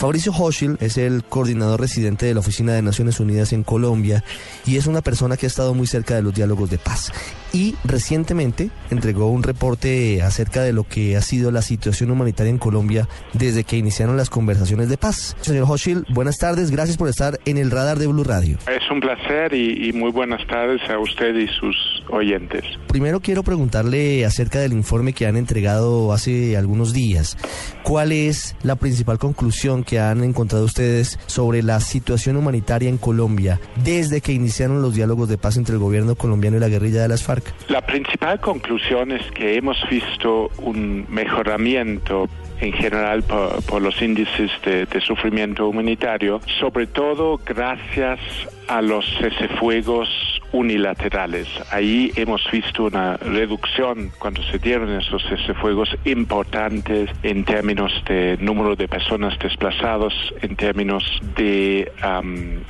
Fabricio Hochschild es el coordinador residente de la Oficina de Naciones Unidas en Colombia y es una persona que ha estado muy cerca de los diálogos de paz. Y recientemente entregó un reporte acerca de lo que ha sido la situación humanitaria en Colombia desde que iniciaron las conversaciones de paz. Señor Hochschild, buenas tardes, gracias por estar en el radar de Blue Radio. Es un placer y, y muy buenas tardes a usted y sus oyentes. Primero quiero preguntarle acerca del informe que han entregado hace algunos días. ¿Cuál es la principal conclusión que han encontrado ustedes sobre la situación humanitaria en Colombia desde que iniciaron los diálogos de paz entre el gobierno colombiano y la guerrilla de las FARC? La principal conclusión es que hemos visto un mejoramiento en general por, los índices de, de, sufrimiento humanitario, sobre todo gracias a los cesefuegos unilaterales. Ahí hemos visto una reducción cuando se dieron esos cesefuegos importantes en términos de número de personas desplazados, en términos de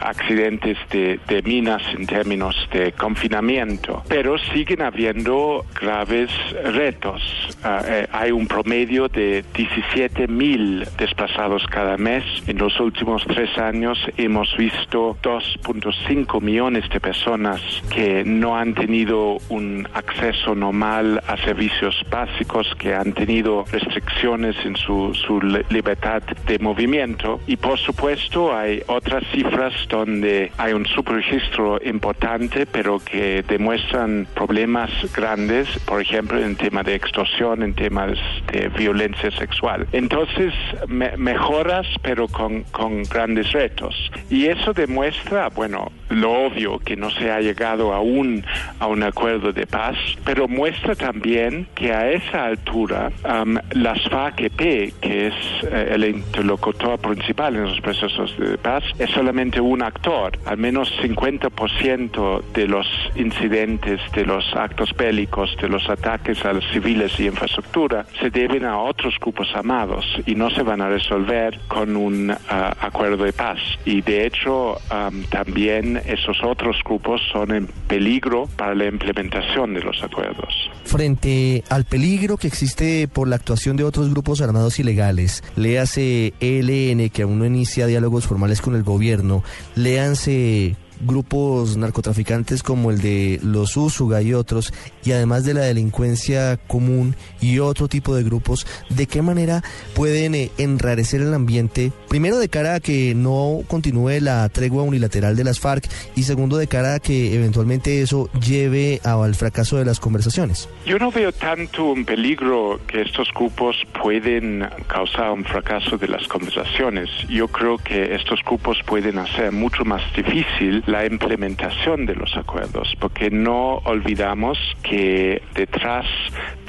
accidentes de, minas, en términos de confinamiento. Pero siguen habiendo graves retos. Uh, eh, hay un promedio de 17 mil desplazados cada mes. En los últimos tres años hemos visto 2.5 millones de personas que no han tenido un acceso normal a servicios básicos, que han tenido restricciones en su, su libertad de movimiento. Y por supuesto hay otras cifras donde hay un subregistro importante, pero que demuestran problemas grandes, por ejemplo, en tema de extorsión, en temas de violencia sexual. Entonces, me mejoras, pero con, con grandes retos. Y eso demuestra, bueno, lo obvio, que no se ha llegado aún a un acuerdo de paz, pero muestra también que a esa altura um, las FARC-EP, que es eh, el interlocutor principal en los procesos de paz, es solamente un actor. Al menos 50% de los incidentes, de los actos bélicos, de los ataques a los civiles y infraestructura se deben a otros grupos armados y no se van a resolver con un uh, acuerdo de paz. Y de hecho, um, también esos otros grupos son peligro para la implementación de los acuerdos. Frente al peligro que existe por la actuación de otros grupos armados ilegales, léase ELN que aún no inicia diálogos formales con el gobierno, léanse grupos narcotraficantes como el de los Úsuga y otros, y además de la delincuencia común y otro tipo de grupos, ¿de qué manera pueden eh, enrarecer el ambiente? Primero, de cara a que no continúe la tregua unilateral de las FARC y segundo, de cara a que eventualmente eso lleve al fracaso de las conversaciones. Yo no veo tanto un peligro que estos grupos pueden causar un fracaso de las conversaciones. Yo creo que estos grupos pueden hacer mucho más difícil la implementación de los acuerdos, porque no olvidamos que detrás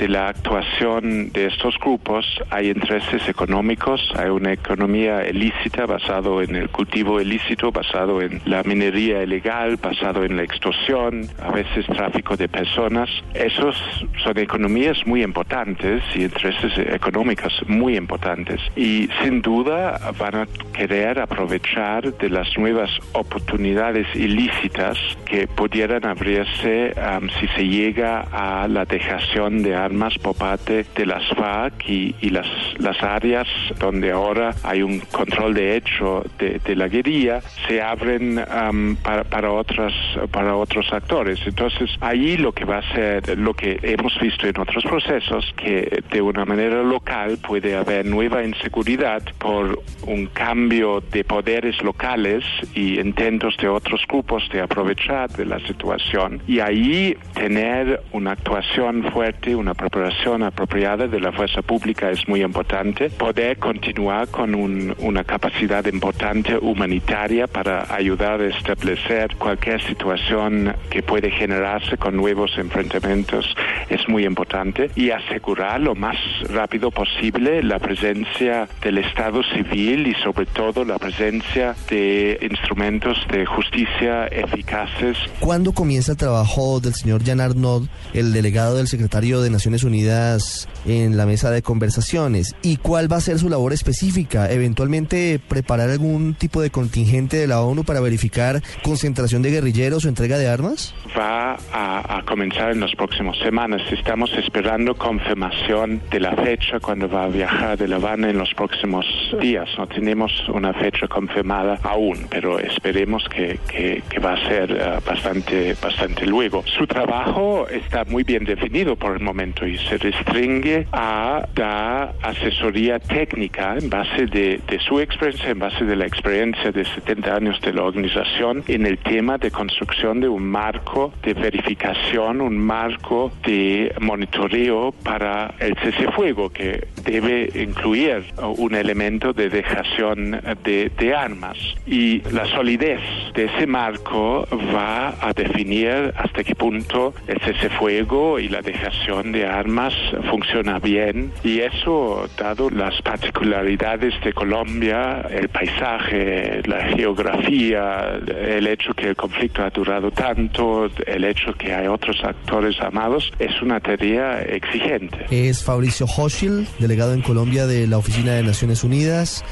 de la actuación de estos grupos hay intereses económicos, hay una economía ilícita basado en el cultivo ilícito, basado en la minería ilegal, basado en la extorsión, a veces tráfico de personas. Esos son economías muy importantes y intereses económicos muy importantes y sin duda van a querer aprovechar de las nuevas oportunidades ilícitas que pudieran abrirse um, si se llega a la dejación de armas por parte de las FARC y, las, las áreas donde ahora hay un control de hecho de, de la guerrilla se abren um, para, para, otras, para otros actores. Entonces, ahí lo que va a ser, lo que hemos visto en otros procesos, que de una manera local puede haber nueva inseguridad por un cambio de poderes locales y intentos de otros grupos de aprovechar de la situación y ahí tener una actuación fuerte, una preparación apropiada de la fuerza pública es muy importante. Poder continuar con un, una capacidad importante humanitaria para ayudar a establecer cualquier situación que puede generarse con nuevos enfrentamientos es muy importante y asegurar lo más rápido posible la presencia del Estado civil y sobre todo la presencia de instrumentos de justicia eficaces. ¿Cuándo comienza el trabajo del señor Jan Arnaud, el delegado del secretario de Naciones Unidas en la mesa de conversaciones? ¿Y cuál va a ser su labor específica? ¿Eventualmente preparar algún tipo de contingente de la ONU para verificar concentración de guerrilleros o entrega de armas? Va a, a comenzar en las próximas semanas. Estamos esperando confirmación de la fecha cuando va a viajar de La Habana en los próximos días. No tenemos una fecha confirmada aún, pero esperemos que, que, que va a ser uh, bastante, bastante luego. Su trabajo está muy bien definido por el momento y se restringe a dar asesoría técnica en base de, de su experiencia, en base de la experiencia de 70 años de la organización en el tema de construcción de un marco de verificación, un marco de monitoreo para el cese fuego que debe incluir un elemento de dejación de, armas. Y la solidez de ese marco va a definir hasta qué punto el cese fuego y la dejación de armas funciona bien. Y eso dado las particularidades de Colombia el paisaje la geografía el hecho que el conflicto ha durado tanto el hecho que hay otros actores armados es una tarea exigente. Es Fabricio Hochil delegado en Colombia de la Oficina de Naciones Unidas,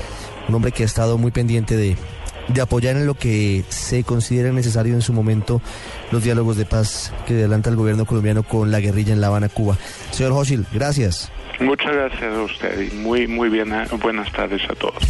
un hombre que ha estado muy pendiente de, de apoyar en lo que se considera necesario en su momento los diálogos de paz que adelanta el gobierno colombiano con la guerrilla en La Habana, Cuba. Señor Hochil, gracias. Muchas gracias a usted y muy, muy bien, buenas tardes a todos.